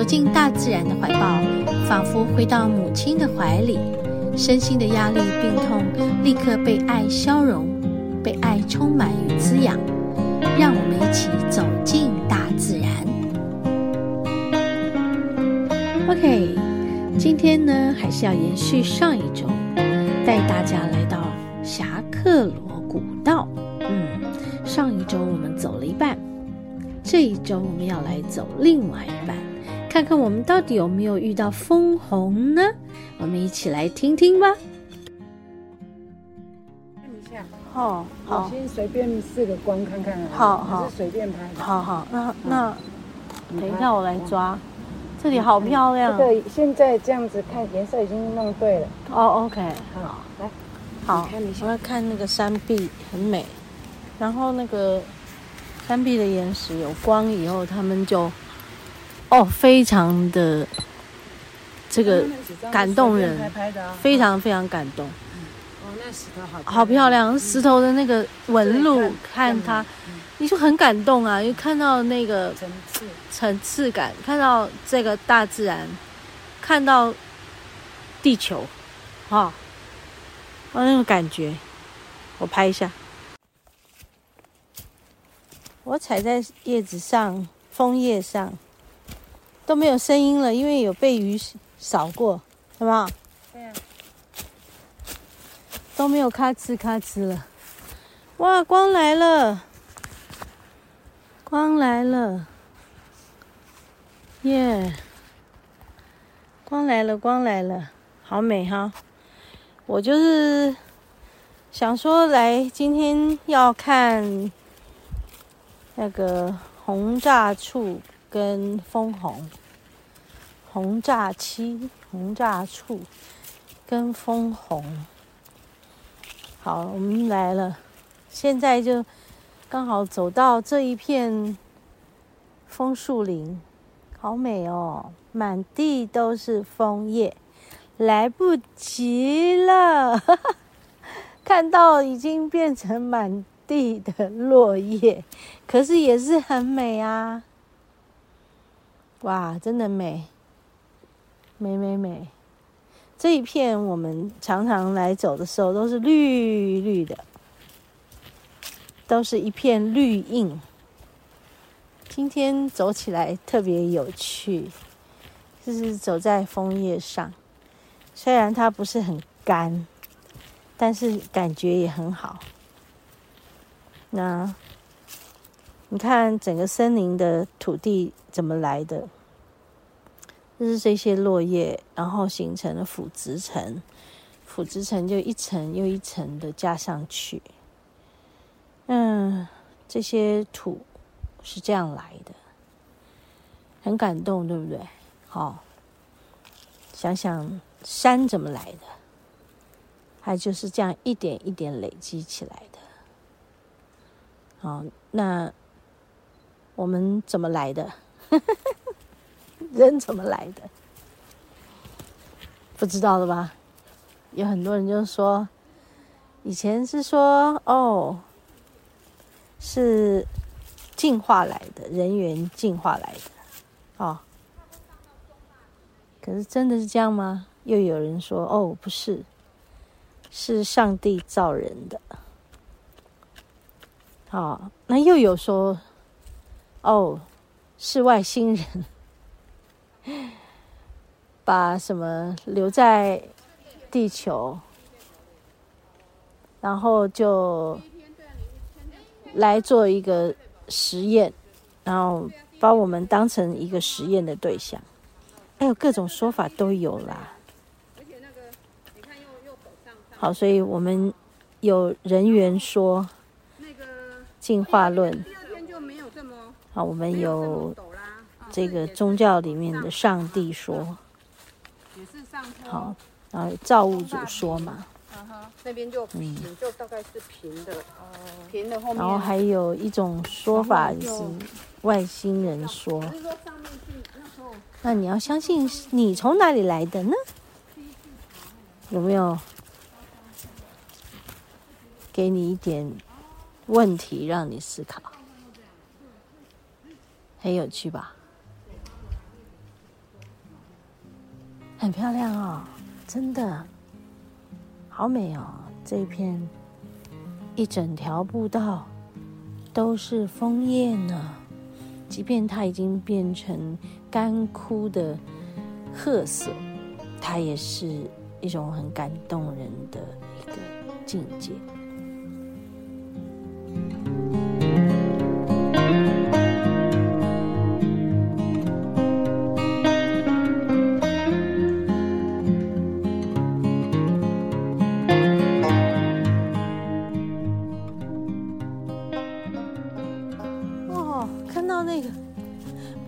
走进大自然的怀抱，仿佛回到母亲的怀里，身心的压力、病痛立刻被爱消融，被爱充满与滋养。让我们一起走进大自然。OK，今天呢，还是要延续上一周，带大家来到霞喀罗古道。嗯，上一周我们走了一半，这一周我们要来走另外一半。看看我们到底有没有遇到枫红呢？我们一起来听听吧。看一下，好，好，我先随便试个光看看啊。好好，是随便拍。好好，那那等一下我来抓。这里好漂亮。这个现在这样子看颜色已经弄对了。哦，OK，好，来，好，我要看那个山壁很美，然后那个山壁的岩石有光以后，它们就。哦，非常的这个感动人，非常非常感动。哦，那石头好，好漂亮，石头的那个纹路，看它，你就很感动啊！又看到那个层次层次感，看到这个大自然，看到地球，哈，哦，那种感觉，我拍一下。我踩在叶子上，枫叶上。都没有声音了，因为有被雨扫过，是吧？对啊。都没有咔哧咔哧了。哇，光来了！光来了！耶、yeah！光来了，光来了，好美哈！我就是想说，来今天要看那个红炸醋跟枫红。红炸漆、红炸醋跟枫红，好，我们来了。现在就刚好走到这一片枫树林，好美哦，满地都是枫叶，来不及了，看到已经变成满地的落叶，可是也是很美啊！哇，真的美。美美美，这一片我们常常来走的时候都是绿绿的，都是一片绿荫。今天走起来特别有趣，就是走在枫叶上，虽然它不是很干，但是感觉也很好。那你看整个森林的土地怎么来的？就是这些落叶，然后形成了腐殖层，腐殖层就一层又一层的加上去。嗯，这些土是这样来的，很感动，对不对？好、想想山怎么来的，还就是这样一点一点累积起来的。好，那我们怎么来的？人怎么来的？不知道了吧？有很多人就说，以前是说哦，是进化来的，人猿进化来的，哦。可是真的是这样吗？又有人说哦，不是，是上帝造人的。哦，那又有说哦，是外星人。把什么留在地球，然后就来做一个实验，然后把我们当成一个实验的对象。还有各种说法都有啦。好，所以我们有人员说进化论。好，我们有。这个宗教里面的上帝说：“也是上坡。好，然后造物主说嘛。那边就平，嗯、就大概是平的，平的后面。然后还有一种说法是外星人说。那你要相信你从哪里来的呢？有没有给你一点问题让你思考？很有趣吧？很漂亮哦，真的。好美哦！这一片一整条步道都是枫叶呢，即便它已经变成干枯的褐色，它也是一种很感动人的一个境界。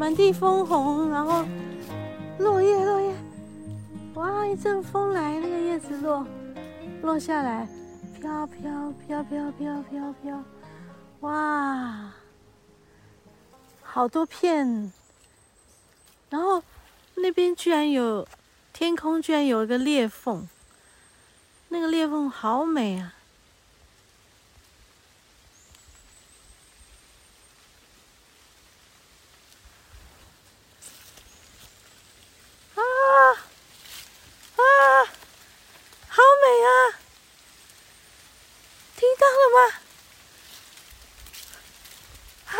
满地枫红，然后落叶落叶，哇！一阵风来，那个叶子落落下来，飘飘飘飘飘飘飘，哇！好多片，然后那边居然有天空，居然有一个裂缝，那个裂缝好美啊！呀，听到了吗？哈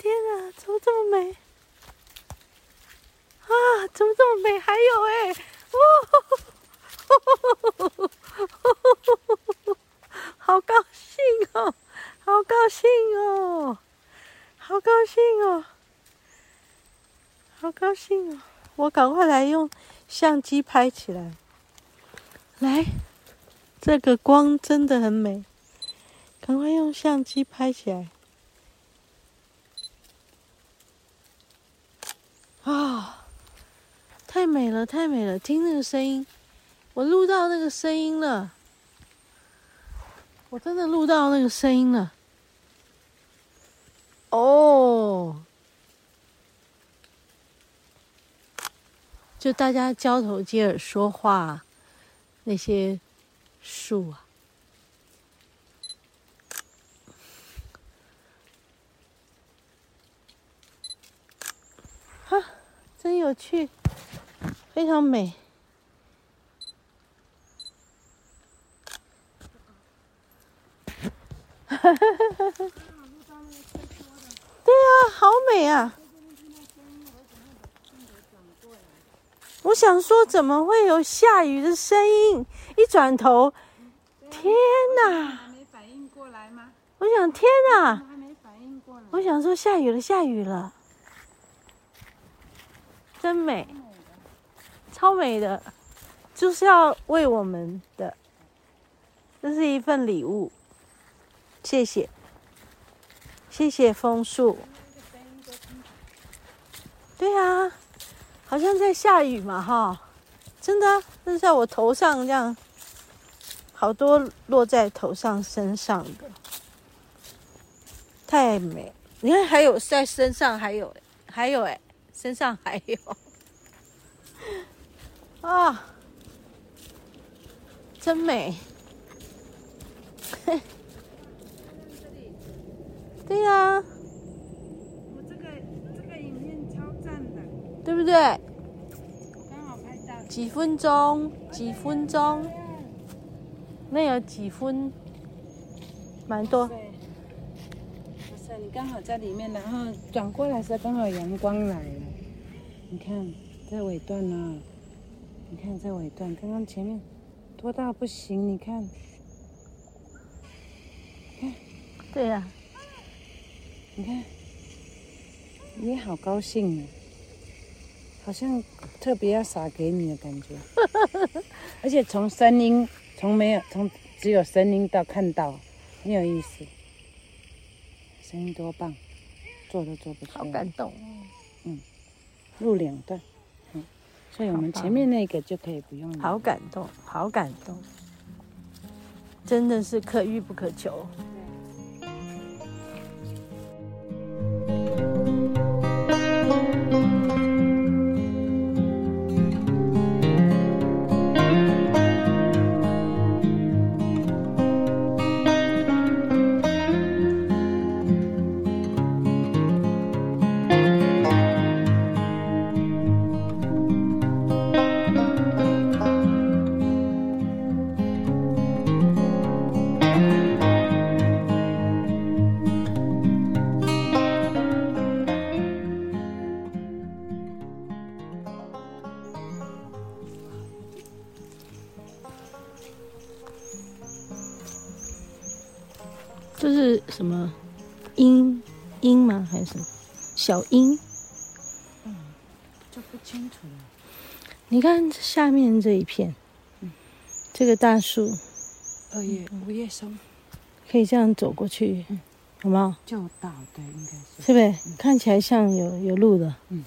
哪，怎么这么美？啊，怎么这么美？还有哎，哇，好高兴哦，好高兴哦，好高兴哦，好高兴哦！我赶快来用相机拍起来。来，这个光真的很美，赶快用相机拍起来。啊、太美了，太美了！听那个声音，我录到那个声音了，我真的录到那个声音了。哦，就大家交头接耳说话，那些树啊。真有趣，非常美。哈哈哈哈！对啊，好美啊！我想说，怎么会有下雨的声音？一转头，天哪！我想，天哪！我想说，下雨了，下雨了。真美，超美的，就是要为我们的，这是一份礼物，谢谢，谢谢枫树。对啊，好像在下雨嘛，哈，真的，是在我头上这样，好多落在头上身上的，太美。你看，还有在身上，还有，还有，哎。身上还有 啊，真美！对呀，这个这个影片超赞的，对不对？几分钟，几分钟，那有几分，蛮多。哇塞，你刚好在里面，然后转过来的时候刚好阳光来了。你看，在尾段呢。你看，在尾段，刚刚前面多到不行？你看，看。对呀、啊，你看，你好高兴啊，好像特别要撒给你的感觉。而且从声音，从没有，从只有声音到看到，很有意思。声音多棒，做都做不出来。好感动。嗯，录两段。嗯，所以我们前面那个就可以不用了。好感动，好感动，真的是可遇不可求。这是什么鹰？鹰吗？还是什么小鹰？嗯，就不清楚了。你看下面这一片，嗯，这个大树，二叶五叶松，可以这样走过去，嗯，好不好？就到，对，应该是，是不是？嗯，看起来像有有路的，嗯，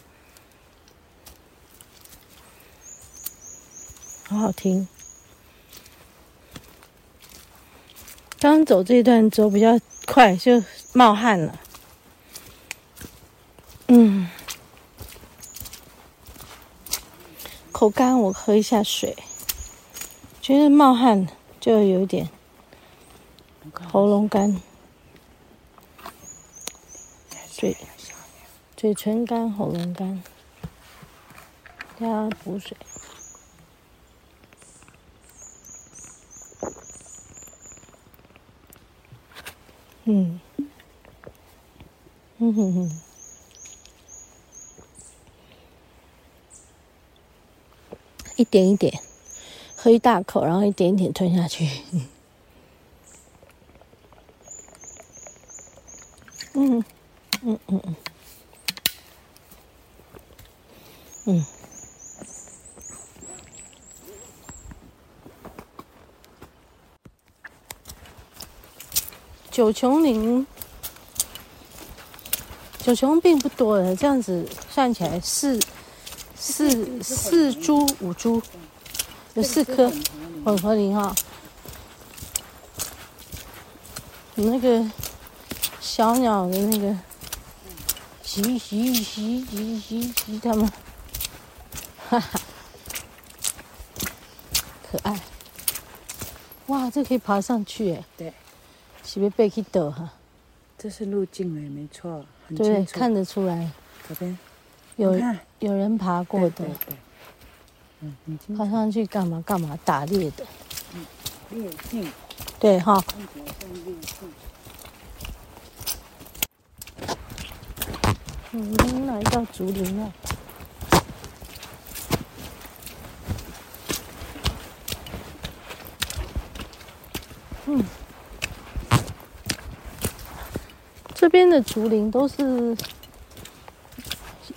好好听。刚走这一段走比较快，就冒汗了。嗯，口干，我喝一下水。觉得冒汗就有点喉咙干，嘴嘴唇干，喉咙干，要补水。嗯，嗯哼哼，一点一点，喝一大口，然后一点一点吞下去。嗯，嗯嗯嗯，嗯。九芎林，九芎并不多的，这样子算起来四四四株五株，有四棵混合林哈。有那个小鸟的那个，嘻嘻嘻嘻嘻嘻，它们，哈哈，可爱。哇，这可以爬上去哎。对。是不是被去倒哈？这是路径哎，没错，很清楚，对，看得出来。左边有有人爬过的。对，对，对，嗯，爬上去干嘛干嘛？打猎的。嗯，猎径。对哈。嗯，已经来到竹林了。嗯。这边的竹林都是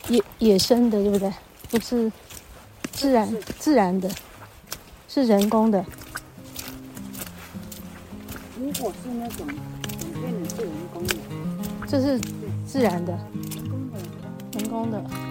野野生的，对不对？不是自然自然的，是人工的。如果是那种整片的，是人工的。这是自然的。人工的。人工的。